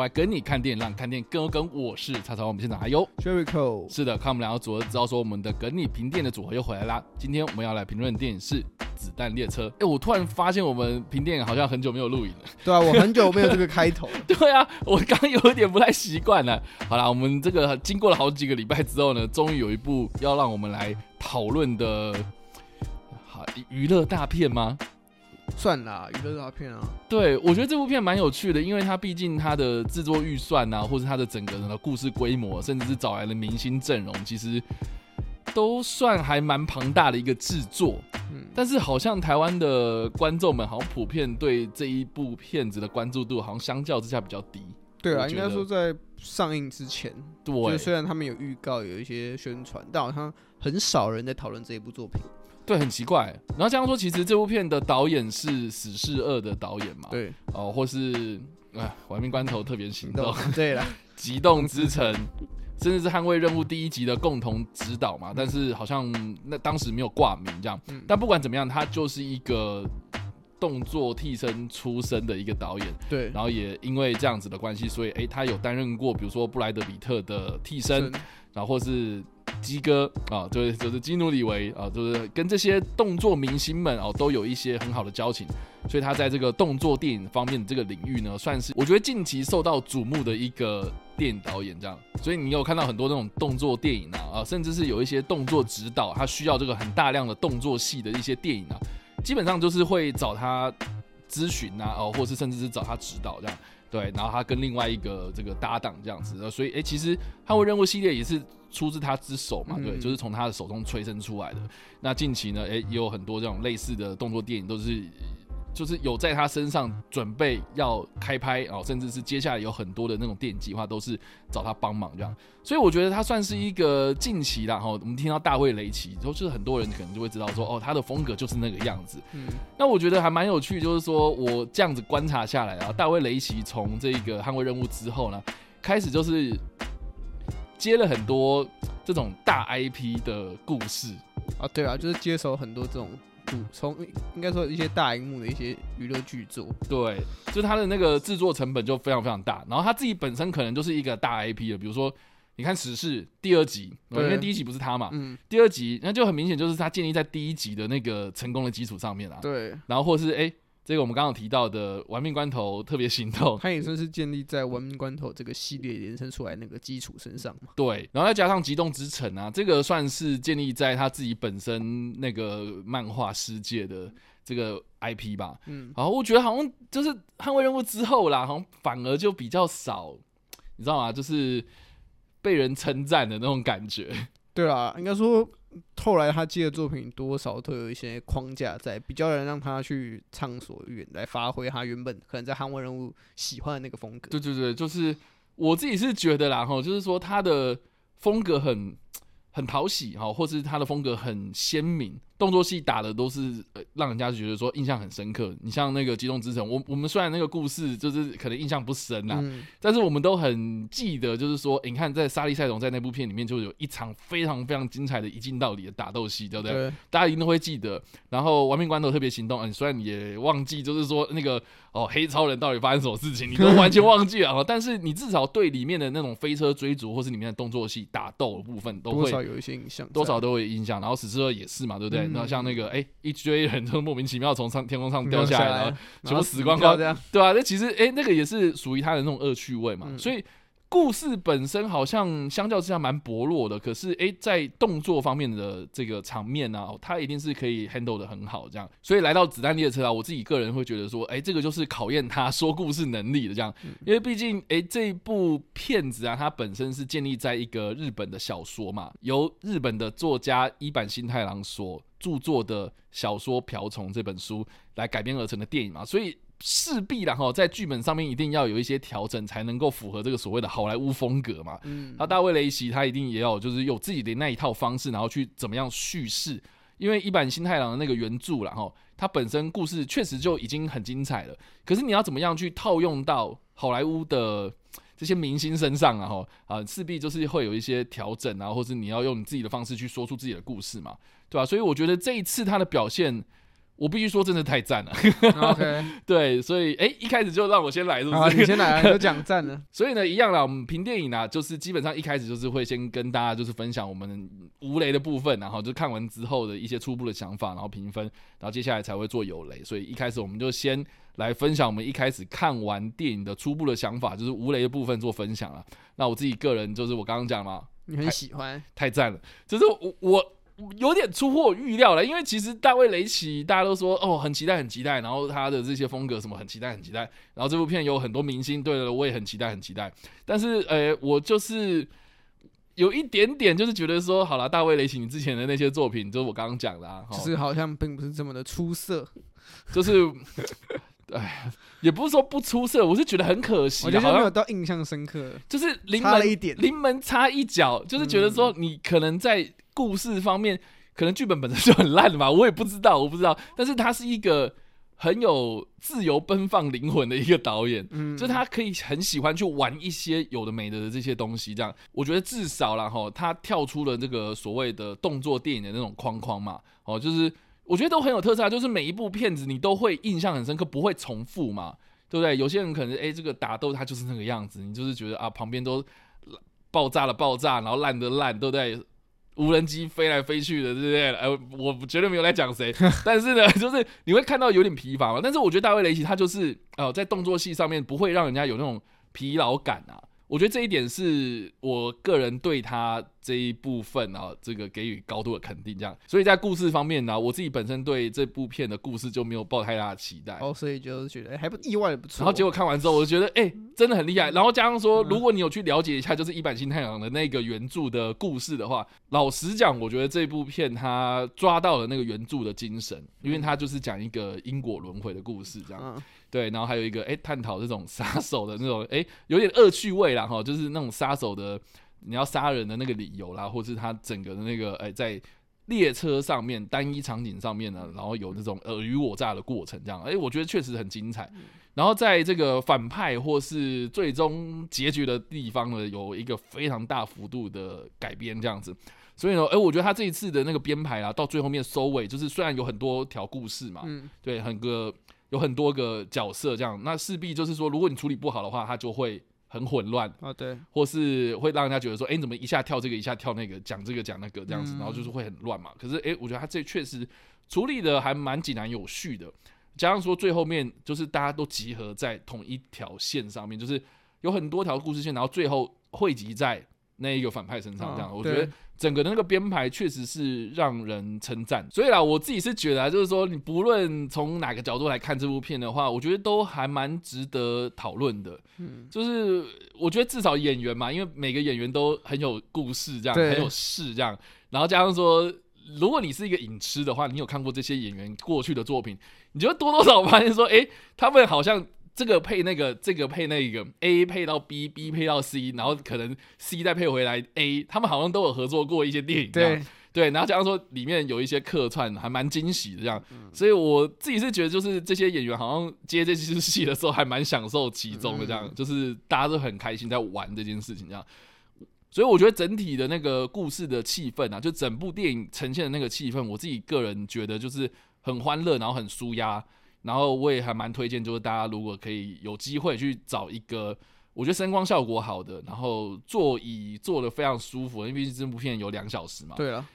叉叉 Y 跟你看电影，让你看电影更有梗。我是叉叉我们现场还有 Jericho，是的，看我们两个组合，知道说我们的跟你评电影的组合又回来啦。今天我们要来评论的电影是《子弹列车》。哎，我突然发现我们评电影好像很久没有录影了。对啊，我很久没有这个开头。对啊，我刚刚有一点不太习惯了。好啦，我们这个经过了好几个礼拜之后呢，终于有一部要让我们来讨论的，好娱乐大片吗？算啦，娱乐大片啊。对，我觉得这部片蛮有趣的，因为它毕竟它的制作预算啊，或是它的整个人的故事规模，甚至是找来的明星阵容，其实都算还蛮庞大的一个制作。嗯，但是好像台湾的观众们好像普遍对这一部片子的关注度，好像相较之下比较低。对啊，应该说在上映之前，对，虽然他们有预告，有一些宣传，但好像很少人在讨论这一部作品。对，很奇怪。然后这样说，其实这部片的导演是《死侍二》的导演嘛？对。哦，或是啊，《玩命关头特别行动》对了，《极动之城》，甚至是《捍卫任务》第一集的共同指导嘛？但是好像那当时没有挂名这样。嗯。但不管怎么样，他就是一个动作替身出身的一个导演。对。然后也因为这样子的关系，所以哎，他有担任过，比如说布莱德比特的替身，然后或是。基哥啊，就是就是基努里维啊，就是跟这些动作明星们哦，都有一些很好的交情，所以他在这个动作电影方面的这个领域呢，算是我觉得近期受到瞩目的一个电影导演这样。所以你有看到很多那种动作电影啊，啊，甚至是有一些动作指导，他需要这个很大量的动作戏的一些电影啊，基本上就是会找他咨询啊，哦，或是甚至是找他指导这样。对，然后他跟另外一个这个搭档这样子，所以哎，其实捍卫任务系列也是。出自他之手嘛，对，就是从他的手中催生出来的。那近期呢，诶，也有很多这种类似的动作电影，都是就是有在他身上准备要开拍哦，甚至是接下来有很多的那种电影计划，都是找他帮忙这样。所以我觉得他算是一个近期啦。哈。我们听到大卫雷奇，就是很多人可能就会知道说，哦，他的风格就是那个样子。嗯，那我觉得还蛮有趣，就是说我这样子观察下来啊，大卫雷奇从这个捍卫任务之后呢，开始就是。接了很多这种大 IP 的故事啊，对啊，就是接手很多这种从应该说一些大荧幕的一些娱乐剧作，对，就是他的那个制作成本就非常非常大，然后他自己本身可能就是一个大 IP 的，比如说你看《史事》第二集，因为第一集不是他嘛，嗯，第二集那就很明显就是他建立在第一集的那个成功的基础上面啊，对，然后或是哎。欸这个我们刚刚提到的《玩命关头特别行动》，它也算是建立在《玩命关头》这个系列延伸出来那个基础身上嘛。对，然后再加上《极冻之城》啊，这个算是建立在他自己本身那个漫画世界的这个 IP 吧。嗯，然后我觉得好像就是《捍卫任务》之后啦，好像反而就比较少，你知道吗？就是被人称赞的那种感觉。对啊，应该说。后来他接的作品多少都有一些框架在，比较能让他去畅所欲言，来发挥他原本可能在韩文人物喜欢的那个风格。对对对，就是我自己是觉得啦，哈，就是说他的风格很很讨喜哈，或是他的风格很鲜明。动作戏打的都是呃，让人家觉得说印象很深刻。你像那个《机动之城》，我我们虽然那个故事就是可能印象不深呐，嗯、但是我们都很记得，就是说，欸、你看在沙利赛隆在那部片里面就有一场非常非常精彩的一镜到底的打斗戏，对不对？对大家一定都会记得。然后《亡命关头特别行动》，嗯，虽然你也忘记，就是说那个哦，黑超人到底发生什么事情，你都完全忘记了。但是你至少对里面的那种飞车追逐，或是里面的动作戏打斗的部分，都会多少有一些印象，多少都会有印象。然后死侍二也是嘛，对不对？嗯然后像那个哎、欸，一堆人就莫名其妙从上天空上掉下来，然后全部死光光，对啊，那其实哎、欸，那个也是属于他的那种恶趣味嘛。嗯、所以故事本身好像相较之下蛮薄弱的，可是哎、欸，在动作方面的这个场面啊，他一定是可以 handle 的很好。这样，所以来到子弹列车啊，我自己个人会觉得说，哎、欸，这个就是考验他 说故事能力的这样，因为毕竟哎、欸，这一部片子啊，它本身是建立在一个日本的小说嘛，由日本的作家伊坂幸太郎所。著作的小说《瓢虫》这本书来改编而成的电影嘛，所以势必然后在剧本上面一定要有一些调整，才能够符合这个所谓的好莱坞风格嘛。嗯，那大卫雷奇他一定也要就是有自己的那一套方式，然后去怎么样叙事。因为一版新太郎的那个原著，然后他本身故事确实就已经很精彩了，可是你要怎么样去套用到好莱坞的？这些明星身上啊，哈啊，势必就是会有一些调整啊，或是你要用你自己的方式去说出自己的故事嘛，对吧？所以我觉得这一次他的表现，我必须说，真的太赞了。OK，对，所以哎、欸，一开始就让我先来，是不是？好，你先来，都讲赞了。所以呢，一样啦，我们评电影啊，就是基本上一开始就是会先跟大家就是分享我们无雷的部分，然后就看完之后的一些初步的想法，然后评分，然后接下来才会做有雷。所以一开始我们就先来分享我们一开始看完电影的初步的想法，就是无雷的部分做分享了。那我自己个人就是我刚刚讲了，你很喜欢，太赞了，就是我我。有点出乎我预料了，因为其实大卫雷奇大家都说哦很期待很期待，然后他的这些风格什么很期待很期待，然后这部片有很多明星，对了，我也很期待很期待，但是呃我就是有一点点就是觉得说好了，大卫雷奇你之前的那些作品，就是我刚刚讲的啊，就是好像并不是这么的出色，就是哎也不是说不出色，我是觉得很可惜，我觉得没有到印象深刻，就是临门一点，临门差一脚，就是觉得说你可能在。故事方面，可能剧本本身就很烂吧，我也不知道，我不知道。但是他是一个很有自由奔放灵魂的一个导演，嗯，就他可以很喜欢去玩一些有的没的的这些东西。这样，我觉得至少然后，他跳出了这个所谓的动作电影的那种框框嘛，哦，就是我觉得都很有特色，就是每一部片子你都会印象很深刻，不会重复嘛，对不对？有些人可能哎、欸，这个打斗他就是那个样子，你就是觉得啊，旁边都爆炸了爆炸，然后烂的烂，对不对？无人机飞来飞去的，对不对？呃，我绝对没有在讲谁，但是呢，就是你会看到有点疲乏嘛。但是我觉得大卫雷奇他就是呃，在动作戏上面不会让人家有那种疲劳感啊。我觉得这一点是我个人对他这一部分啊，这个给予高度的肯定。这样，所以在故事方面呢，我自己本身对这部片的故事就没有抱太大的期待。哦，所以就是觉得还不意外的不错。然后结果看完之后，我就觉得哎、欸，真的很厉害。然后加上说，如果你有去了解一下，就是伊坂幸太郎的那个原著的故事的话，老实讲，我觉得这部片他抓到了那个原著的精神，因为他就是讲一个因果轮回的故事，这样。对，然后还有一个哎，探讨这种杀手的那种哎，有点恶趣味啦哈，就是那种杀手的你要杀人的那个理由啦，或是他整个的那个哎，在列车上面单一场景上面呢，然后有那种尔虞我诈的过程，这样哎，我觉得确实很精彩。然后在这个反派或是最终结局的地方呢，有一个非常大幅度的改编这样子。所以呢，哎，我觉得他这一次的那个编排啊，到最后面收尾，就是虽然有很多条故事嘛，嗯，对，很个。有很多个角色，这样那势必就是说，如果你处理不好的话，它就会很混乱啊，对，或是会让人家觉得说，哎，你怎么一下跳这个，一下跳那个，讲这个讲那个这样子，然后就是会很乱嘛。可是，哎，我觉得他这确实处理的还蛮井然有序的，加上说最后面就是大家都集合在同一条线上面，就是有很多条故事线，然后最后汇集在那一个反派身上，这样，我觉得。整个的那个编排确实是让人称赞，所以啦，我自己是觉得啊，就是说你不论从哪个角度来看这部片的话，我觉得都还蛮值得讨论的。嗯，就是我觉得至少演员嘛，因为每个演员都很有故事，这样很有事这样，然后加上说，如果你是一个影痴的话，你有看过这些演员过去的作品，你就会多多少少发现说，哎，他们好像。这个配那个，这个配那个，A 配到 B，B 配到 C，然后可能 C 再配回来 A，他们好像都有合作过一些电影，对。对，然后假如说里面有一些客串，还蛮惊喜的这样，所以我自己是觉得，就是这些演员好像接这些戏的时候，还蛮享受其中的这样，就是大家都很开心在玩这件事情这样，所以我觉得整体的那个故事的气氛啊，就整部电影呈现的那个气氛，我自己个人觉得就是很欢乐，然后很舒压。然后我也还蛮推荐，就是大家如果可以有机会去找一个，我觉得声光效果好的，然后座椅坐的非常舒服，因为毕竟这部片有两小时嘛。对啊。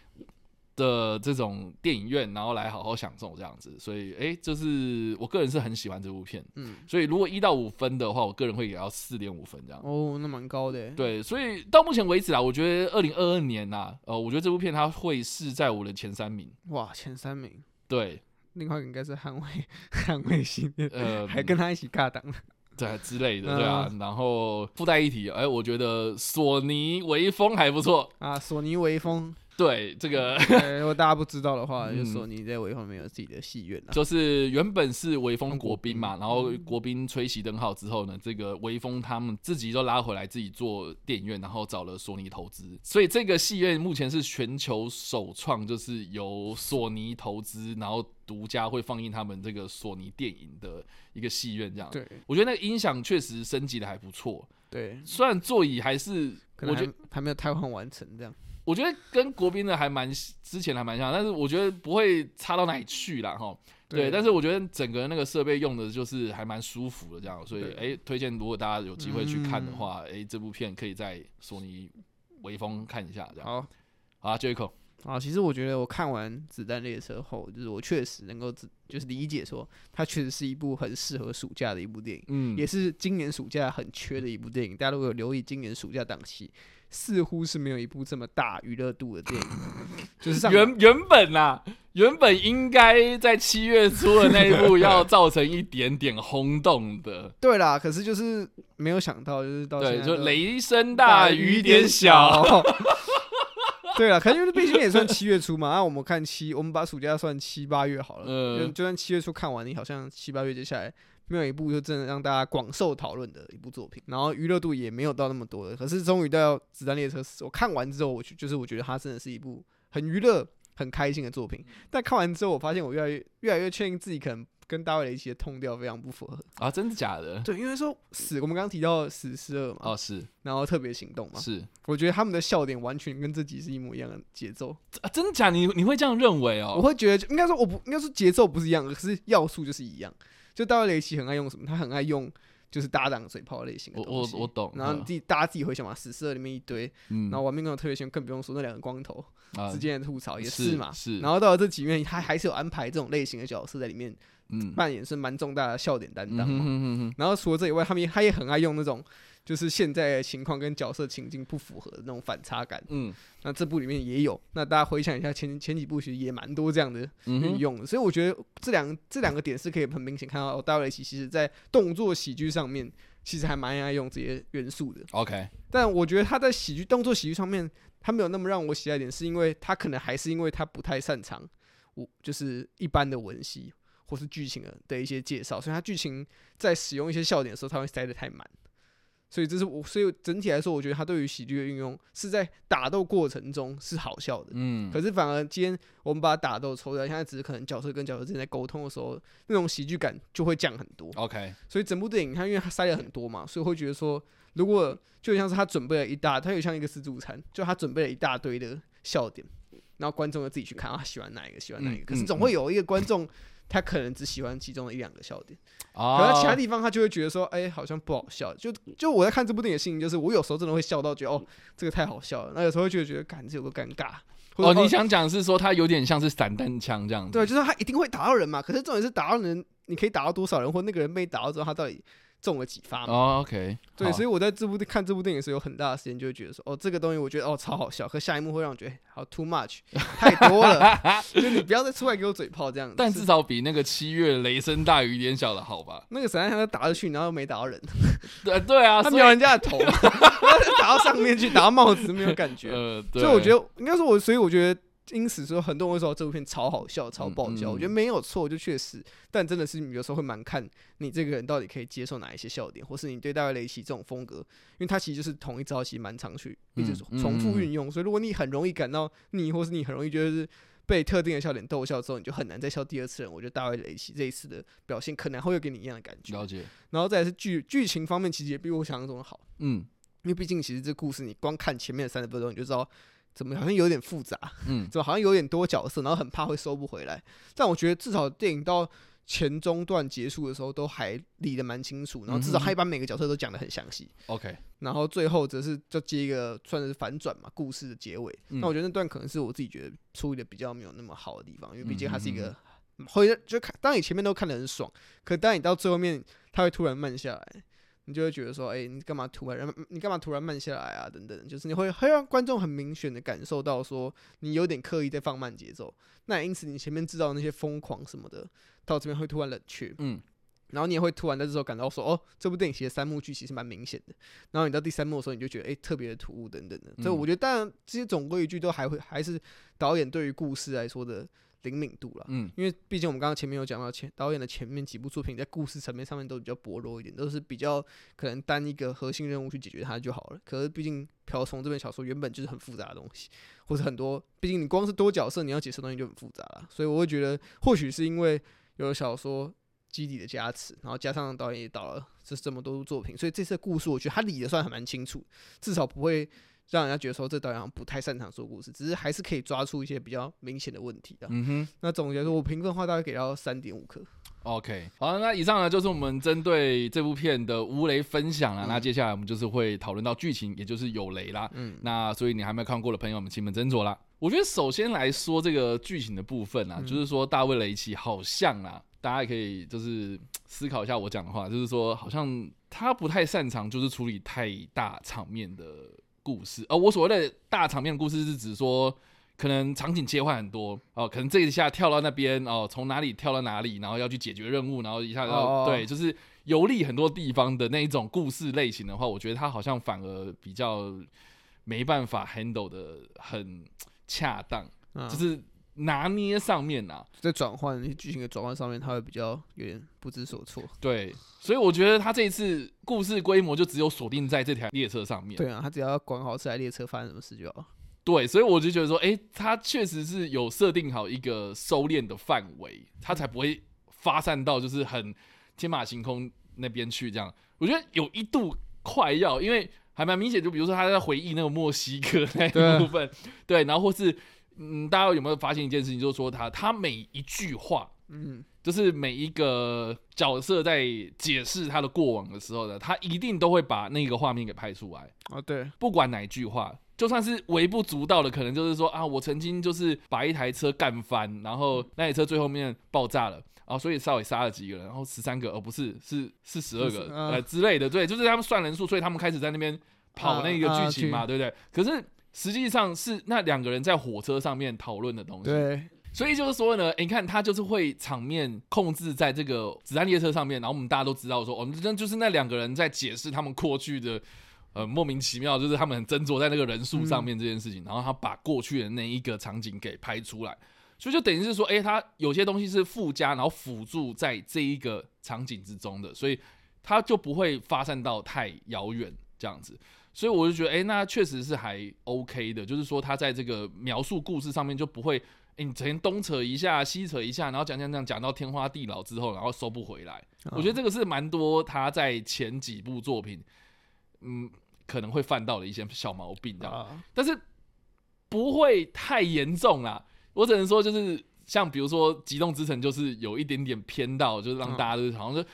的这种电影院，然后来好好享受这样子，所以哎，就是我个人是很喜欢这部片。嗯。所以如果一到五分的话，我个人会给到四点五分这样。哦，那蛮高的。对，所以到目前为止啊，我觉得二零二二年呐，呃，我觉得这部片它会是在我的前三名。哇，前三名。对。另外个应该是捍卫 捍卫信念，呃，还跟他一起尬档，对之类的，对啊。然后附带一提，哎，我觉得索尼微风还不错啊，索尼微风。对这个，如果大家不知道的话，就索尼在微风没有自己的戏院，就是原本是微风国宾嘛，然后国宾吹熄灯号之后呢，这个微风他们自己就拉回来自己做电影院，然后找了索尼投资，所以这个戏院目前是全球首创，就是由索尼投资，然后独家会放映他们这个索尼电影的一个戏院，这样。对，我觉得那个音响确实升级的还不错。对，虽然座椅还是，我觉得还没有太换完成这样。我觉得跟国宾的还蛮之前还蛮像，但是我觉得不会差到哪里去啦。哈。对，但是我觉得整个那个设备用的就是还蛮舒服的，这样，所以哎、欸，推荐如果大家有机会去看的话，哎、嗯欸，这部片可以在索尼微风看一下，这样。好，好，Jericho。啊，其实我觉得我看完《子弹列车》后，就是我确实能够就是理解说，它确实是一部很适合暑假的一部电影，嗯，也是今年暑假很缺的一部电影。大家如果有留意今年暑假档期，似乎是没有一部这么大娱乐度的电影，就是原原本啊，原本应该在七月初的那一部要造成一点点轰动的，对啦，可是就是没有想到，就是到对，就雷声大雨点小。对啊，可能因为毕竟也算七月初嘛。那、啊、我们看七，我们把暑假算七八月好了。嗯，就就算七月初看完，你好像七八月接下来没有一部就真的让大家广受讨论的一部作品，然后娱乐度也没有到那么多的。可是终于到《子弹列车》，我看完之后，我就是我觉得它真的是一部很娱乐、很开心的作品。但看完之后，我发现我越来越越来越确定自己可能。跟大卫雷奇的痛调非常不符合啊！真的假的？对，因为说死，我们刚刚提到死尸二嘛，哦是，然后特别行动嘛，是，我觉得他们的笑点完全跟这集是一模一样的节奏啊！真的假的？你你会这样认为哦？我会觉得，应该说我不应该说节奏不是一样的，可是要素就是一样。就大卫雷奇很爱用什么？他很爱用就是搭档嘴炮类型的东西。我我我懂。然后你自己大家自己回想嘛，死侍二里面一堆，嗯，然后玩命关头特别喜欢，更不用说那两个光头之间的吐槽也是嘛，是。然后到了这几面，他还是有安排这种类型的角色在里面。嗯，扮演是蛮重大的笑点担当嘛。然后除了这以外，他们他也很爱用那种就是现在的情况跟角色情境不符合的那种反差感。嗯，那这部里面也有。那大家回想一下前前几部，其实也蛮多这样的运用的。所以我觉得这两这两个点是可以很明显看到，哦，大卫雷奇其实在动作喜剧上面其实还蛮爱用这些元素的。OK，但我觉得他在喜剧动作喜剧上面，他没有那么让我喜爱点，是因为他可能还是因为他不太擅长我就是一般的文戏。或是剧情的的一些介绍，所以他剧情在使用一些笑点的时候，他会塞得太满，所以这是我，所以整体来说，我觉得他对于喜剧的运用是在打斗过程中是好笑的，嗯，可是反而今天我们把打斗抽掉，现在只是可能角色跟角色之间在沟通的时候，那种喜剧感就会降很多。OK，所以整部电影它因为它塞了很多嘛，所以会觉得说，如果就像是他准备了一大，他有像一个自助餐，就他准备了一大堆的笑点，然后观众要自己去看啊，喜欢哪一个，喜欢哪一个，嗯、可是总会有一个观众。他可能只喜欢其中的一两个笑点，啊，可能其他地方他就会觉得说，哎、欸，好像不好笑。就就我在看这部电影的心情，就是我有时候真的会笑到觉得，哦，这个太好笑了。那有时候会觉得觉得，感觉有个尴尬。哦，你想讲是说他有点像是散弹枪这样子？对，就是他一定会打到人嘛。可是重点是打到人，你可以打到多少人，或那个人被打到之后，他到底。中了几发嘛？Oh, OK，对，所以我在这部看这部电影的时候，有很大的时间就会觉得说，哦，这个东西我觉得哦超好笑，可下一幕会让我觉得好 too much，太多了，就你不要再出来给我嘴炮这样子。但至少比那个七月雷声大雨点小的好吧？那个闪电枪打下去，然后又没打到人。对 对啊，他瞄人家的头，打到上面去，打到帽子没有感觉。呃，对。所以我觉得应该说我，所以我觉得。因此说，很多人会说这部片超好笑、超爆笑。我觉得没有错，就确实，但真的是有时候会蛮看你这个人到底可以接受哪一些笑点，或是你对大卫雷奇这种风格，因为他其实就是同一招，其实蛮常去一直重复运用。所以如果你很容易感到腻，或是你很容易觉得是被特定的笑点逗笑之后，你就很难再笑第二次了。我觉得大卫雷奇这一次的表现可能会有给你一样的感觉。了解。然后再来是剧剧情方面，其实也比我想象中的好。嗯，因为毕竟其实这故事你光看前面的三十分钟，你就知道。怎么好像有点复杂？嗯，怎么好像有点多角色，然后很怕会收不回来。但我觉得至少电影到前中段结束的时候都还理得蛮清楚，然后至少他把每个角色都讲得很详细。OK，、嗯、然后最后则是就接一个算是反转嘛，故事的结尾。嗯、那我觉得那段可能是我自己觉得处理的比较没有那么好的地方，因为毕竟它是一个会就看，当你前面都看得很爽，可当你到最后面，它会突然慢下来。你就会觉得说，哎、欸，你干嘛突然，你干嘛突然慢下来啊？等等，就是你会会让观众很明显的感受到说，你有点刻意在放慢节奏。那因此，你前面知道那些疯狂什么的，到这边会突然冷却，嗯，然后你也会突然在这时候感到说，哦，这部电影其实三幕剧其实蛮明显的。然后你到第三幕的时候，你就觉得，哎、欸，特别的突兀等等的。所以我觉得，当然这些总归一句，都还会还是导演对于故事来说的。灵敏度了，嗯，因为毕竟我们刚刚前面有讲到前导演的前面几部作品在故事层面上面都比较薄弱一点，都是比较可能单一个核心任务去解决它就好了。可是毕竟瓢虫这本小说原本就是很复杂的东西，或者很多，毕竟你光是多角色你要解释东西就很复杂了。所以我会觉得，或许是因为有小说基底的加持，然后加上导演也导了这这么多部作品，所以这次的故事我觉得他理的算还蛮清楚，至少不会。让人家觉得说这导演好像不太擅长说故事，只是还是可以抓出一些比较明显的问题的。嗯哼，那总结说，我评分的话大概给到三点五颗。OK，好，那以上呢就是我们针对这部片的无雷分享了。嗯、那接下来我们就是会讨论到剧情，也就是有雷啦。嗯，那所以你还没有看过的朋友们，请你们斟酌啦。我觉得首先来说这个剧情的部分啊，嗯、就是说大卫雷奇好像啊，大家也可以就是思考一下我讲的话，就是说好像他不太擅长就是处理太大场面的故事。而我所谓的大场面的故事是指说。可能场景切换很多哦，可能这一下跳到那边哦，从哪里跳到哪里，然后要去解决任务，然后一下要对，就是游历很多地方的那一种故事类型的话，我觉得它好像反而比较没办法 handle 的很恰当，嗯、就是拿捏上面啊，在转换剧情的转换上面，他会比较有点不知所措。对，所以我觉得他这一次故事规模就只有锁定在这台列车上面。对啊，他只要管好这台列车发生什么事就好。对，所以我就觉得说，哎，他确实是有设定好一个收敛的范围，他才不会发散到就是很天马行空那边去。这样，我觉得有一度快要，因为还蛮明显，就比如说他在回忆那个墨西哥那一部分，对，对，然后或是嗯，大家有没有发现一件事情，就是说他他每一句话，嗯，就是每一个角色在解释他的过往的时候呢，他一定都会把那个画面给拍出来。哦，对，不管哪一句话。就算是微不足道的，可能就是说啊，我曾经就是把一台车干翻，然后那台车最后面爆炸了，然后所以稍微杀了几个人，然后十三个，而、哦、不是是是十二个呃、啊、之类的，对，就是他们算人数，所以他们开始在那边跑那个剧情嘛，啊啊、对不对？可是实际上是那两个人在火车上面讨论的东西，对，所以就是说呢，你看他就是会场面控制在这个子弹列车上面，然后我们大家都知道说，我们真就是那两个人在解释他们过去的。呃，莫名其妙，就是他们很斟酌在那个人数上面这件事情，嗯、然后他把过去的那一个场景给拍出来，所以就等于是说，哎、欸，他有些东西是附加，然后辅助在这一个场景之中的，所以他就不会发散到太遥远这样子。所以我就觉得，哎、欸，那确实是还 OK 的，就是说他在这个描述故事上面就不会，哎、欸，你整天东扯一下，西扯一下，然后讲讲讲讲到天花地老之后，然后收不回来。哦、我觉得这个是蛮多他在前几部作品，嗯。可能会犯到的一些小毛病，这样，啊、但是不会太严重啦。我只能说，就是像比如说《极动之城》，就是有一点点偏到，就是让大家都好像说，啊欸、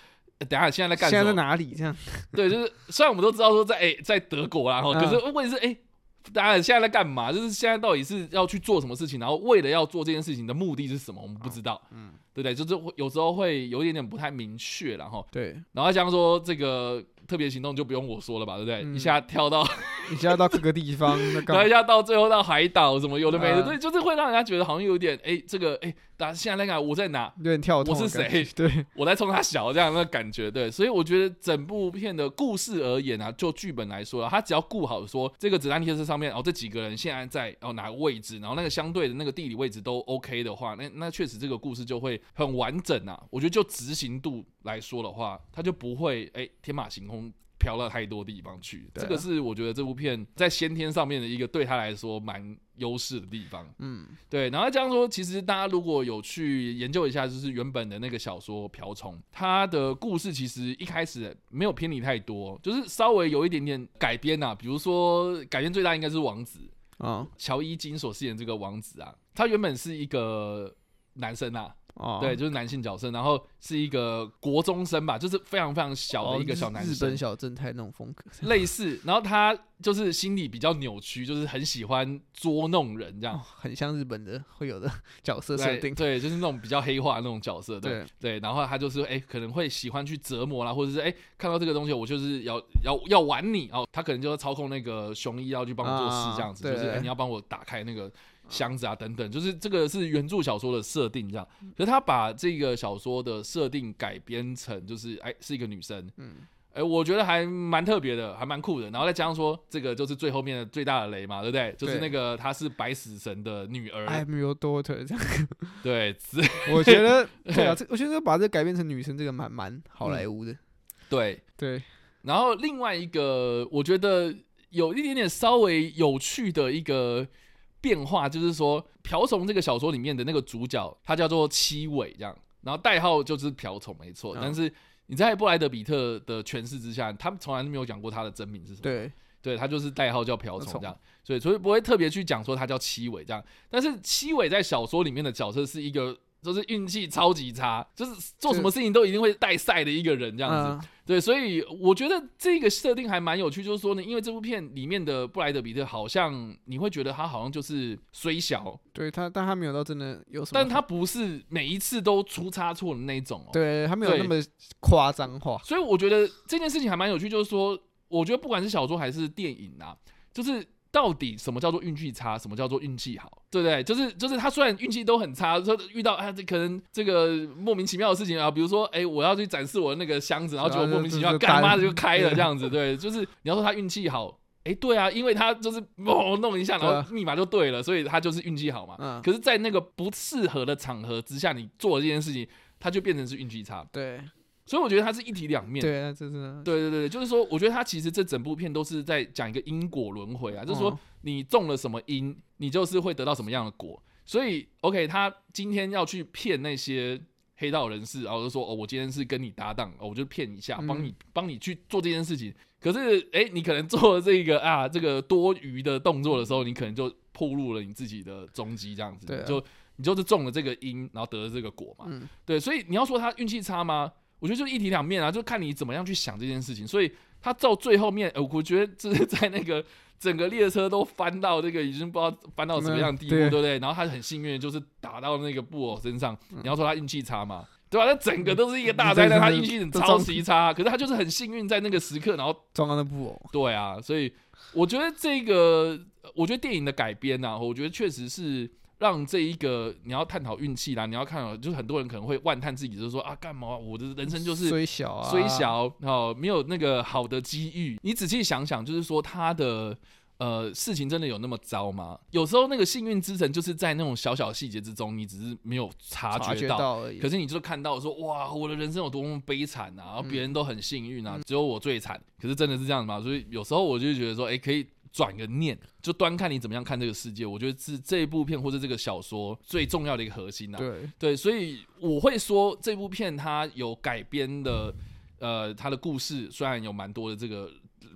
等下现在在干什么？现在在哪里？这样 对，就是虽然我们都知道说在哎、欸、在德国啦，然后、啊、可是问题是哎、欸，大家现在在干嘛？就是现在到底是要去做什么事情？然后为了要做这件事情的目的是什么？我们不知道，嗯，对不对？就是有时候会有一点点不太明确，然后对，然后像说这个。特别行动就不用我说了吧，对不对？嗯、一下跳到，一下到各个地方，然后一下到最后到海岛，什么有的没的，对，就是会让人家觉得好像有点，哎，这个，哎，大家现在在看我在哪？有点跳，我是谁？对，我在冲他小这样的感觉，对，所以我觉得整部片的故事而言啊，就剧本来说啊，他只要顾好说这个子弹列车上面哦，这几个人现在在哦哪个位置，然后那个相对的那个地理位置都 OK 的话，那那确实这个故事就会很完整啊。我觉得就执行度来说的话，他就不会哎天马行空。飘到太多地方去，这个是我觉得这部片在先天上面的一个对他来说蛮优势的地方。嗯，对。然后这样说，其实大家如果有去研究一下，就是原本的那个小说《瓢虫》，它的故事其实一开始没有偏离太多，就是稍微有一点点改编呐。比如说改编最大应该是王子啊，乔伊金所饰演这个王子啊，他原本是一个男生啊。哦，对，就是男性角色，然后是一个国中生吧，就是非常非常小的一个小男生，日本小正太那种风格，类似。然后他就是心里比较扭曲，就是很喜欢捉弄人，这样，哦，很像日本的会有的 角色设定。对，就是那种比较黑化的那种角色。对对，对，然后他就是哎，可能会喜欢去折磨啦，或者是哎，看到这个东西，我就是要要要玩你哦。他可能就要操控那个雄一要去帮我做事，这样子，啊，就是你要帮我打开那个。箱子啊，等等，就是这个是原著小说的设定，这样。可是他把这个小说的设定改编成，就是哎，是一个女生，嗯，哎，我觉得还蛮特别的，还蛮酷的。然后再加上说，这个就是最后面的最大的雷嘛，对不对？就是那个她是白死神的女儿，I'm your daughter，这样。对，我觉得对啊，这我觉得把这改编成女生，这个蛮蛮好莱坞的。对对。然后另外一个，我觉得有一点点稍微有趣的一个。变化就是说，瓢虫这个小说里面的那个主角，他叫做七尾，这样，然后代号就是瓢虫，没错。但是你在布莱德比特的诠释之下，他们从来都没有讲过他的真名是什么。对，对他就是代号叫瓢虫这样，所以所以不会特别去讲说他叫七尾这样。但是七尾在小说里面的角色是一个。就是运气超级差，就是做什么事情都一定会带赛的一个人这样子。嗯、对，所以我觉得这个设定还蛮有趣。就是说呢，因为这部片里面的布莱德比特好像你会觉得他好像就是虽小，对他，但他没有到真的有什么，但他不是每一次都出差错的那种哦。对，他没有那么夸张化。所以我觉得这件事情还蛮有趣，就是说，我觉得不管是小说还是电影啊，就是。到底什么叫做运气差？什么叫做运气好？对不对？就是就是他虽然运气都很差，说遇到啊，这可能这个莫名其妙的事情啊，比如说，哎，我要去展示我的那个箱子，然后结果莫名其妙干妈的就开了这样子，对，就是你要说他运气好，哎，对啊，因为他就是哦弄一下，然后密码就对了，所以他就是运气好嘛。可是，在那个不适合的场合之下，你做这件事情，他就变成是运气差。对。所以我觉得它是一体两面。对啊，这是。对对对，就是说，我觉得它其实这整部片都是在讲一个因果轮回啊，就是说你种了什么因，你就是会得到什么样的果。所以，OK，他今天要去骗那些黑道人士，然后就说：“哦，我今天是跟你搭档，哦，我就骗一下，帮你帮你去做这件事情。”可是，哎，你可能做了这个啊这个多余的动作的时候，你可能就暴露了你自己的踪迹，这样子。对。就你就是中了这个因，然后得了这个果嘛。嗯。对，所以你要说他运气差吗？我觉得就是一体两面啊，就看你怎么样去想这件事情。所以他到最后面，呃，我觉得这是 在那个整个列车都翻到这个已经不知道翻到什么样的地步，对不对？然后他很幸运，就是打到那个布偶身上。你要说他运气差嘛，对吧？他整个都是一个大灾难，他运气很超级 差。可是他就是很幸运，在那个时刻，然后撞到那布偶。对啊，所以我觉得这个，我觉得电影的改编啊，我觉得确实是。让这一个你要探讨运气啦，你要看，就是很多人可能会万叹自己，就是说啊，干嘛我的人生就是虽小啊，虽小哦，没有那个好的机遇。你仔细想想，就是说他的呃事情真的有那么糟吗？有时候那个幸运之神就是在那种小小细节之中，你只是没有察觉到，到而已。可是你就是看到说哇，我的人生有多么悲惨啊，然后别人都很幸运啊，嗯、只有我最惨。可是真的是这样吗？所以有时候我就觉得说，哎，可以。转个念，就端看你怎么样看这个世界。我觉得是这一部片或者这个小说最重要的一个核心呐、啊。对对，所以我会说这部片它有改编的，呃，它的故事虽然有蛮多的这个，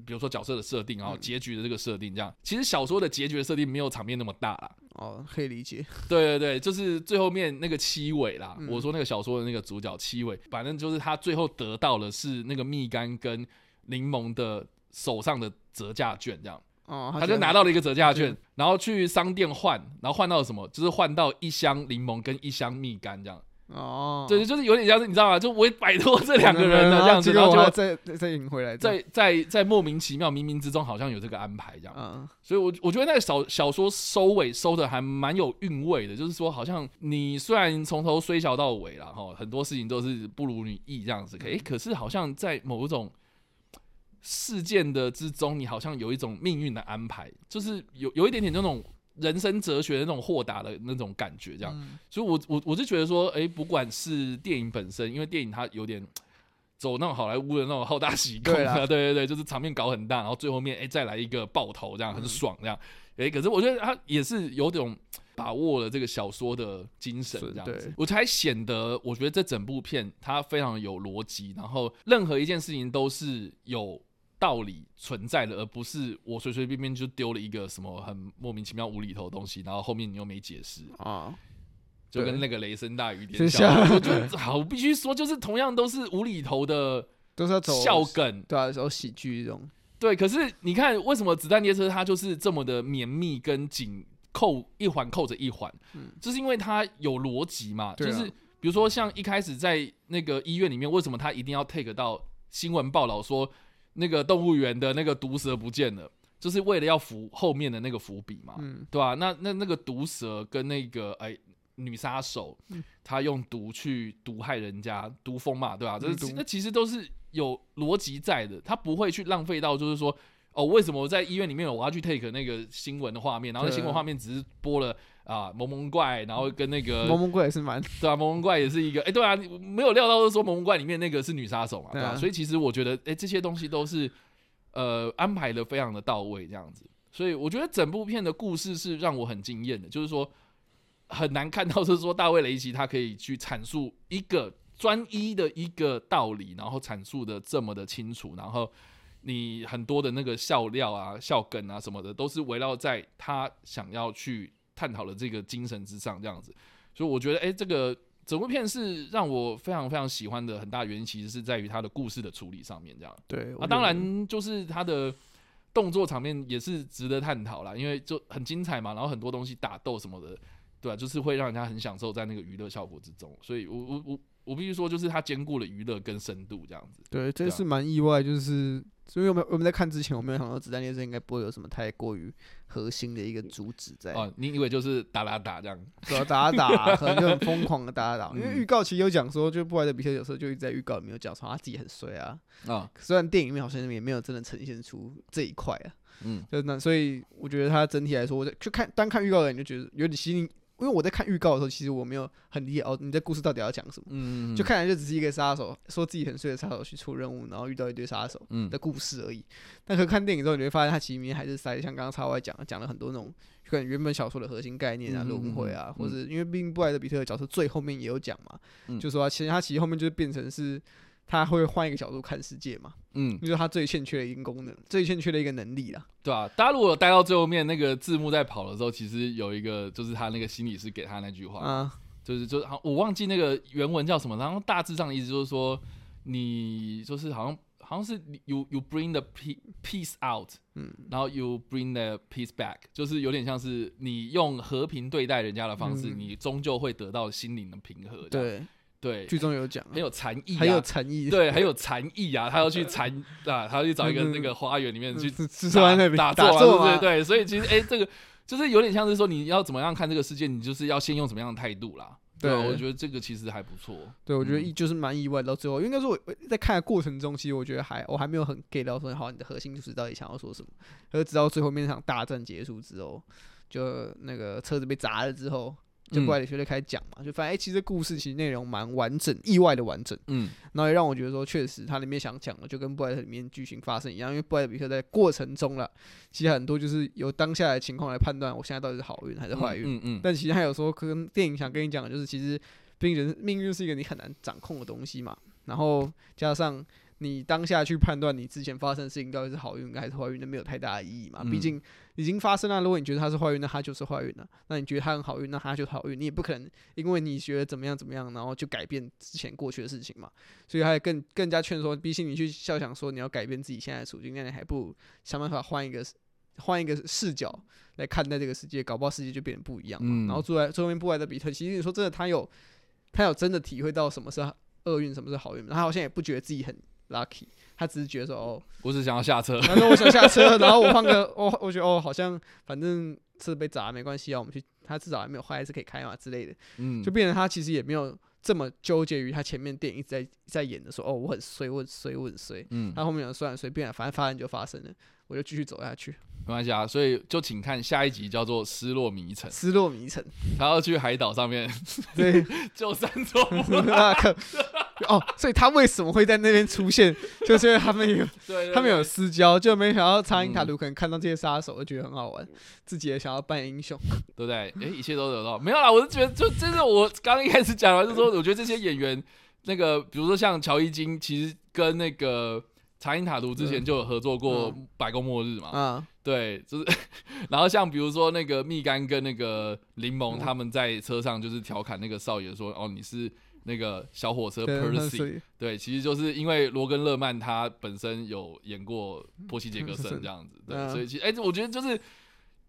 比如说角色的设定，然后结局的这个设定，这样。其实小说的结局的设定没有场面那么大啦。哦，可以理解。对对对，就是最后面那个七尾啦。我说那个小说的那个主角七尾，反正就是他最后得到的是那个蜜柑跟柠檬的手上的折价券，这样。哦，他就拿到了一个折价券，然后去商店换，然后换到了什么？就是换到一箱柠檬跟一箱蜜柑这样。哦，对，就是有点像是你知道吗？就我摆脱这两个人的这样子，然后就再再赢回来，在在在莫名其妙、冥冥之中好像有这个安排这样。嗯，所以我我觉得那个小小说收尾收的还蛮有韵味的，就是说好像你虽然从头衰小到尾了哈，很多事情都是不如你意这样子，可诶，可是好像在某种。事件的之中，你好像有一种命运的安排，就是有有一点点那种人生哲学的那种豁达的那种感觉，这样。嗯、所以我，我我我就觉得说，哎、欸，不管是电影本身，因为电影它有点走那种好莱坞的那种好大喜功啊，对对对，就是场面搞很大，然后最后面哎、欸、再来一个爆头，这样很爽，这样。哎、欸，可是我觉得他也是有种把握了这个小说的精神，这样子，我才显得我觉得这整部片它非常有逻辑，然后任何一件事情都是有。道理存在的，而不是我随随便便就丢了一个什么很莫名其妙无厘头的东西，然后后面你又没解释啊，就跟那个雷声大雨点小，我就好，我必须说，就是同样都是无厘头的，都是要走笑梗，对啊，走喜剧这种，对。可是你看，为什么子弹列车它就是这么的绵密跟紧扣一环扣着一环？嗯，就是因为它有逻辑嘛，就是比如说像一开始在那个医院里面，为什么他一定要 take 到新闻报道说？那个动物园的那个毒蛇不见了，就是为了要伏后面的那个伏笔嘛，嗯、对吧、啊？那那那个毒蛇跟那个哎女杀手，她、嗯、用毒去毒害人家，毒蜂嘛，对吧、啊？这那其实都是有逻辑在的，他不会去浪费到，就是说哦，为什么我在医院里面我要去 take 那个新闻的画面，然后那新闻画面只是播了。啊，萌萌怪，然后跟那个萌萌怪也是蛮 对啊，萌萌怪也是一个，哎、欸，对啊，没有料到是说萌萌怪里面那个是女杀手嘛，对吧、啊？所以其实我觉得，哎、欸，这些东西都是呃安排的非常的到位，这样子。所以我觉得整部片的故事是让我很惊艳的，就是说很难看到是说大卫雷奇他可以去阐述一个专一的一个道理，然后阐述的这么的清楚，然后。你很多的那个笑料啊、笑梗啊什么的，都是围绕在他想要去探讨了这个精神之上，这样子。所以我觉得，哎、欸，这个整部片是让我非常非常喜欢的，很大原因其实是在于他的故事的处理上面，这样。对，啊，当然就是他的动作场面也是值得探讨啦，因为就很精彩嘛，然后很多东西打斗什么的，对啊，就是会让人家很享受在那个娱乐效果之中。所以我我我我必须说，就是他兼顾了娱乐跟深度这样子。对，这是蛮意外，就是。所以我们我们在看之前，我没有想到子弹列车应该不会有什么太过于核心的一个主旨在。哦，你以为就是打打打这样？对啊，打打打，可能就很疯狂的打打打。因为预告其实有讲说，就布莱德比特有时候就一直在预告里面有讲说他自己很衰啊。啊，虽然电影里面好像也没有真的呈现出这一块啊。嗯，就那所以我觉得他整体来说，我就看单看预告的人就觉得有点吸引。因为我在看预告的时候，其实我没有很理解哦，你的故事到底要讲什么？就看来就只是一个杀手说自己很帅的杀手去出任务，然后遇到一堆杀手的故事而已。嗯、但可看电影之后，你会发现它其实里面还是塞像刚刚超外讲的，讲了很多那种可能原本小说的核心概念啊，轮回啊，或者因为毕竟布莱德比特的角色最后面也有讲嘛，嗯、就说其实他其实后面就是变成是。他会换一个角度看世界嘛？嗯，就是他最欠缺的一个功能，最欠缺的一个能力啦。对啊，大家如果待到最后面，那个字幕在跑的时候，其实有一个就是他那个心理师给他那句话，啊、就是就好，我忘记那个原文叫什么，然后大致上的意思就是说，你就是好像好像是 you you bring the peace out，嗯，然后 you bring the peace back，就是有点像是你用和平对待人家的方式，嗯、你终究会得到心灵的平和。对。对，剧中有讲，很有禅意，很有禅意，对，很有禅意啊！他要去禅啊，他要去找一个那个花园里面去打打坐，对对。所以其实，哎，这个就是有点像是说，你要怎么样看这个世界，你就是要先用什么样的态度啦。对，我觉得这个其实还不错。对，我觉得意就是蛮意外，到最后应该说我在看的过程中，其实我觉得还我还没有很 get 到说，好，你的核心就是到底想要说什么。而直到最后面那场大战结束之后，就那个车子被砸了之后。就布莱德学就开始讲嘛，就反正哎、欸，其实故事其实内容蛮完整，意外的完整。嗯，然后也让我觉得说，确实它里面想讲的就跟布莱德里面剧情发生一样，因为布莱德彼特在过程中了，其实很多就是由当下的情况来判断，我现在到底是好运还是坏运。嗯嗯。但其实还有时候，跟电影想跟你讲的就是，其实毕竟人命运是一个你很难掌控的东西嘛，然后加上。你当下去判断你之前发生的事情到底是好运还是坏运，那没有太大的意义嘛。毕竟已经发生了。如果你觉得它是坏运，那它就是坏运了。那你觉得它很好运，那它就是好运。你也不可能因为你觉得怎么样怎么样，然后就改变之前过去的事情嘛。所以还更更加劝说，比起你去笑想说你要改变自己现在的处境，那你还不如想办法换一个换一个视角来看待这个世界，搞不好世界就变得不一样嘛。然后最后最后面布莱德比特，其实你说真的，他有他有真的体会到什么是厄运，什么是好运，他好像也不觉得自己很 lucky。他只是觉得说哦，我只想要下车。他说我想下车，然后我换个我我觉得哦，好像反正车被砸没关系啊，我们去，他至少还没有坏，还是可以开嘛之类的。嗯，就变成他其实也没有这么纠结于他前面电影一直在在演的说哦，我很衰，我很衰，我很衰。嗯，他后面有算随便，反正发生就发生了，我就继续走下去。没关系啊，所以就请看下一集叫做《失落迷城》。失落迷城，他要去海岛上面对 救山卓布拉克。哦，所以他为什么会在那边出现？就是因为他们有，他们有私交，就没想到查因塔图可能看到这些杀手，就觉得很好玩，自己也想要扮英雄，对不对？哎，一切都得到，没有啦，我是觉得，就真的，我刚刚一开始讲完就说，我觉得这些演员，那个比如说像乔伊金，其实跟那个。查因塔图之前就有合作过《白宫末日》嘛，嗯，对，就是，然后像比如说那个蜜柑跟那个柠檬，他们在车上就是调侃那个少爷说：“哦，你是那个小火车 Percy。”对，其实就是因为罗根勒曼他本身有演过波西杰克森这样子，对，所以其实哎，我觉得就是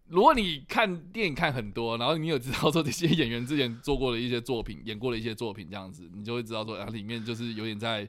如果你看电影看很多，然后你有知道说这些演员之前做过的一些作品，演过的一些作品这样子，你就会知道说啊，里面就是有点在。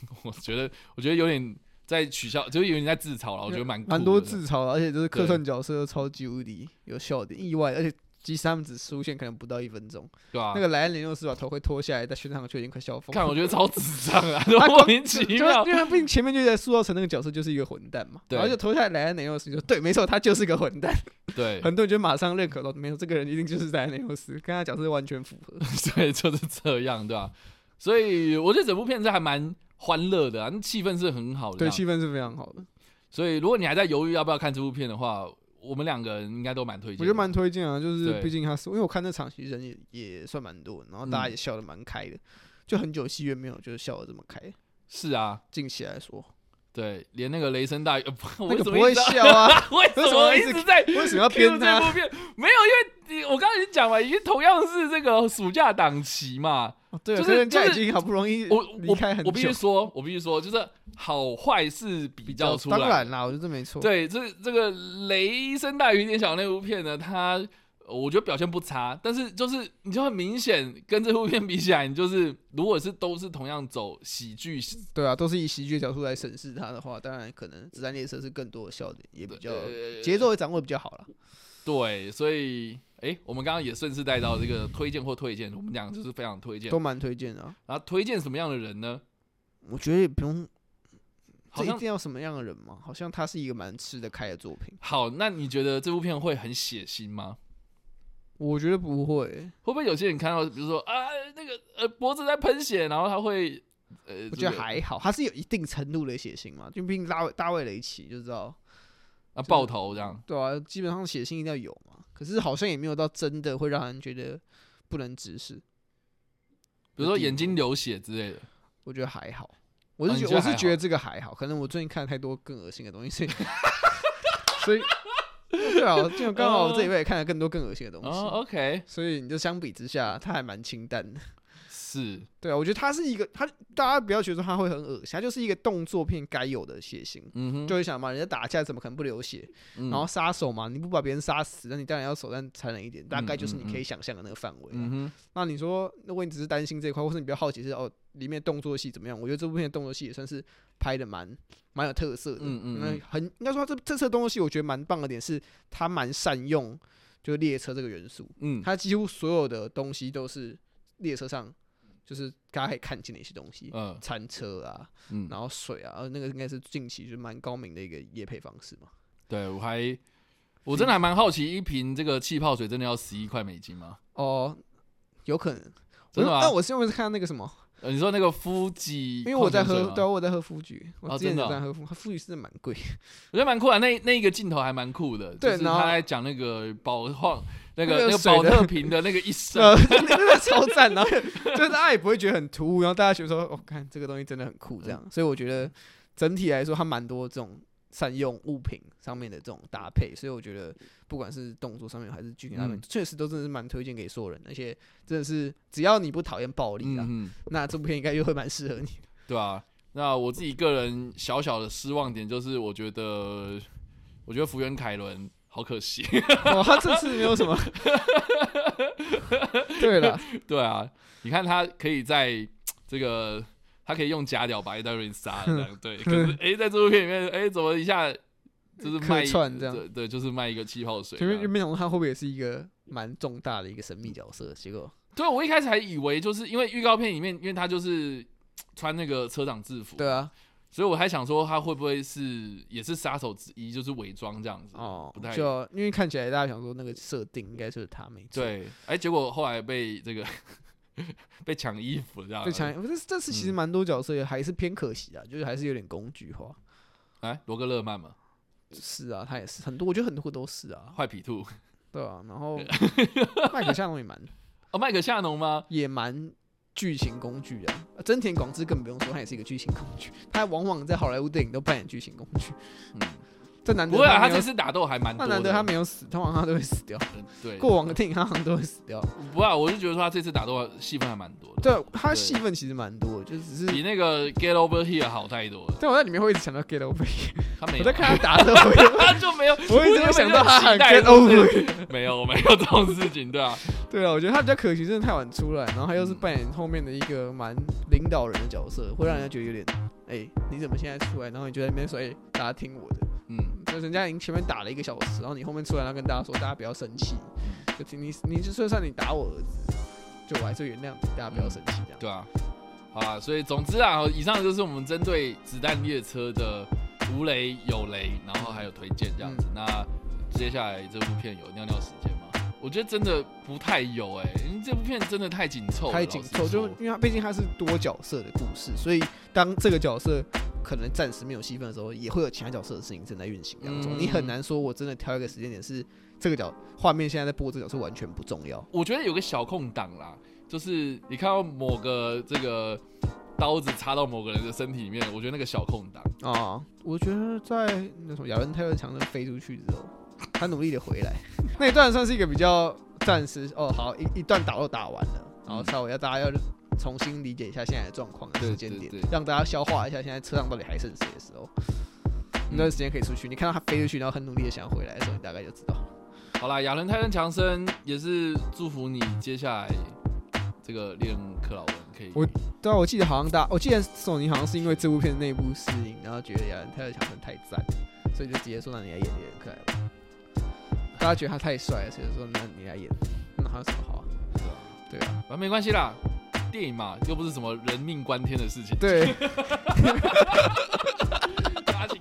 我觉得，我觉得有点在取笑，就是有点在自嘲了。我觉得蛮蛮多自嘲的，而且就是客串角色都超级无敌有笑点，意外，而且即使他们只出现可能不到一分钟，对吧？那个莱恩·雷诺斯把头盔脱下来，在宣传就已经快笑疯。看，我觉得超智障啊，莫名其妙。因为毕竟前面就在塑造成那个角色就是一个混蛋嘛，然后就脱下来，莱恩·雷诺斯就说：“对，没错，他就是个混蛋。”对，很多人就马上认可到，没有，这个人一定就是莱恩·雷诺斯，跟他角色完全符合。对，就是这样，对吧？所以我觉得整部片子还蛮。欢乐的啊，那气氛是很好的，对，气氛是非常好的。所以如果你还在犹豫要不要看这部片的话，我们两个人应该都蛮推荐。我觉得蛮推荐啊，就是毕竟他是，因为我看那场其实人也也算蛮多，然后大家也笑得蛮开的，就很久戏院没有就是笑得这么开。是啊，近期来说，对，连那个雷声大雨，那个不会笑啊？为什么一直在？为什么要编这部片？没有，因为你我刚才已经讲了，已经同样是这个暑假档期嘛。对，就是人家已经好不容易我离开很久。我必须说，我必须说，就是好坏是比较出来。当然啦，我觉得这没错。对，这这个雷声大雨点小那部片呢，它。我觉得表现不差，但是就是你就很明显跟这部片比起来，你就是如果是都是同样走喜剧，对啊，都是以喜剧角度来审视它的话，当然可能子弹列车是更多的笑点，也比较节奏也掌握比较好了。对，所以哎、欸，我们刚刚也顺势带到这个推荐或推荐，我们俩就是非常推荐，都蛮推荐的、啊。然后推荐什么样的人呢？我觉得也不用，好像一定要什么样的人吗？好像他是一个蛮吃得开的作品。好，那你觉得这部片会很血腥吗？我觉得不会，会不会有些人看到，比如说啊，那个呃脖子在喷血，然后他会呃，我觉得还好，他是有一定程度的血腥嘛，就毕竟大卫大卫雷奇就知道啊爆头这样，对啊，基本上血腥一定要有嘛，可是好像也没有到真的会让人觉得不能直视，比如说眼睛流血之类的，我觉得还好，我是我是觉得这个还好，可能我最近看了太多更恶心的东西，所以 所以。对啊，就刚好我这一辈看了更多更恶心的东西。哦，OK，所以你就相比之下，它还蛮清淡的。是，对啊，我觉得他是一个，他大家不要觉得说他会很恶心，他就是一个动作片该有的血腥。嗯哼，就会想嘛，人家打架怎么可能不流血？嗯、然后杀手嘛，你不把别人杀死，那你当然要手段残忍一点。大概就是你可以想象的那个范围。嗯哼，那你说，如果你只是担心这一块，或是你比较好奇是哦，里面动作戏怎么样？我觉得这部片的动作戏也算是拍的蛮蛮有特色的。嗯嗯，嗯，很应该说这这次动作戏我觉得蛮棒的点是，他蛮善用就是列车这个元素。嗯，他几乎所有的东西都是列车上。就是大家可以看见的一些东西，嗯，餐车啊，嗯，然后水啊，那个应该是近期就蛮高明的一个业配方式嘛。对，我还我真的还蛮好奇，一瓶这个气泡水真的要十一块美金吗？哦，有可能，真的吗？但我是因为是看那个什么。呃，你说那个夫吉，因为我在喝，对，我在喝夫吉，我之前在喝夫，夫吉是蛮贵，我觉得蛮酷的，那那一个镜头还蛮酷的，对，然后他在讲那个宝矿，那个那个宝特瓶的那个一生，那个超赞，然后就是大家也不会觉得很突兀，然后大家觉得说，哦，看这个东西真的很酷，这样，所以我觉得整体来说，它蛮多这种。善用物品上面的这种搭配，所以我觉得不管是动作上面还是剧情上面，确、嗯、实都真的是蛮推荐给所有人。而且真的是只要你不讨厌暴力啊，嗯、那这部片应该又会蛮适合你。对啊，那我自己个人小小的失望点就是，我觉得我觉得福原凯伦好可惜，哦，他这次没有什么。对了，对啊，你看他可以在这个。他可以用假屌把一堆人杀了，这样对。可是，哎、欸，在这部片里面，哎、欸，怎么一下就是卖一串这样？对，对，就是卖一个气泡水。前面就没想到他会不会也是一个蛮重大的一个神秘角色？结果，对，我一开始还以为就是因为预告片里面，因为他就是穿那个车长制服，对啊，所以我还想说他会不会是也是杀手之一，就是伪装这样子哦，不太就因为看起来大家想说那个设定应该是他没错，对，哎、欸，结果后来被这个。被抢衣服这样，被抢，这这次其实蛮多角色也还是偏可惜啊，嗯、就是还是有点工具化。哎，罗格勒曼嘛，是啊，他也是很多，我觉得很多都是啊。坏皮兔，对啊，然后 麦克夏农也蛮，哦，麦克夏农吗？也蛮剧情工具啊。真田广之更不用说，他也是一个剧情工具，他往往在好莱坞电影都扮演剧情工具。嗯。这难得不会啊，他这次打斗还蛮多的。难得他没有死，通常他都会死掉。对，过往的电影他好像都会死掉。不啊，我是觉得说他这次打斗戏份还蛮多的。对，他戏份其实蛮多的，就只是比那个 Get Over Here 好太多了。但，我在里面会一直想到 Get Over Here，他没有。我在看他打斗，他就没有。我一直会想到他很 Get Over Here。没有，没有这种事情，对啊。对啊，我觉得他比较可惜，真的太晚出来，然后他又是扮演后面的一个蛮领导人的角色，会让人家觉得有点，哎，你怎么现在出来？然后你就在那边说，哎，大家听我的。人家已经前面打了一个小时，然后你后面出来，然后跟大家说，大家不要生气，就听你，你就算算你打我儿子，就我还是原谅你，大家不要生气，这样。对啊，好啊，所以总之啊，以上就是我们针对子弹列车的无雷有雷，然后还有推荐这样子。嗯、那接下来这部片有尿尿时间吗？我觉得真的不太有哎、欸，因为这部片真的太紧凑，太紧凑，就因为它毕竟它是多角色的故事，所以当这个角色可能暂时没有戏份的时候，也会有其他角色的事情正在运行当中。嗯、你很难说，我真的挑一个时间点是这个角画面现在在播这个角色完全不重要。我觉得有个小空档啦，就是你看到某个这个刀子插到某个人的身体里面，我觉得那个小空档啊，我觉得在那什么亚伦泰勒强的飞出去之后，他努力的回来，那一段算是一个比较暂时哦，好一一段打都打完了，然后稍微要大家要重新理解一下现在的状况时间点，让大家消化一下现在车上到底还剩谁的时候，那段时间可以出去，你看到他飞出去，然后很努力的想要回来的时候，你大概就知道。好啦，亚伦泰勒强森也是祝福你接下来这个猎人克劳文。我对啊，我记得好像大，我记得索尼好像是因为这部片的内部适应，然后觉得亚伦泰勒强森太赞，所以就直接说让你来演猎人克莱文。大家觉得他太帅了，所以说那你来演，那还有什么好啊？对啊，反正没关系啦，电影嘛，又不是什么人命关天的事情。对。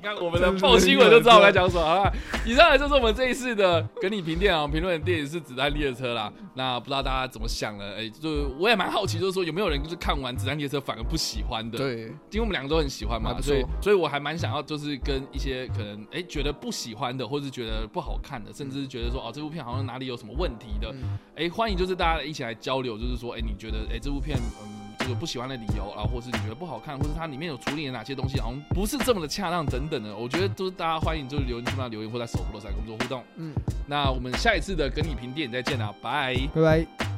看我们的报新闻就知道我该讲什么了！以上来就是我们这一次的跟你评电影评论的电影是《子弹列车》啦。那不知道大家怎么想呢？哎、欸，就我也蛮好奇，就是说有没有人就是看完《子弹列车》反而不喜欢的？对，因为我们两个都很喜欢嘛，所以所以我还蛮想要就是跟一些可能哎、欸、觉得不喜欢的，或是觉得不好看的，甚至是觉得说哦这部片好像哪里有什么问题的，哎、欸，欢迎就是大家一起来交流，就是说哎、欸、你觉得哎、欸、这部片嗯。这个不喜欢的理由，然后或是你觉得不好看，或是它里面有处理了哪些东西，好像不是这么的恰当等等的，我觉得都是大家欢迎就是留言区那留言，或在首播的时候工作互动。嗯，那我们下一次的跟你评电影再见啦，拜拜拜。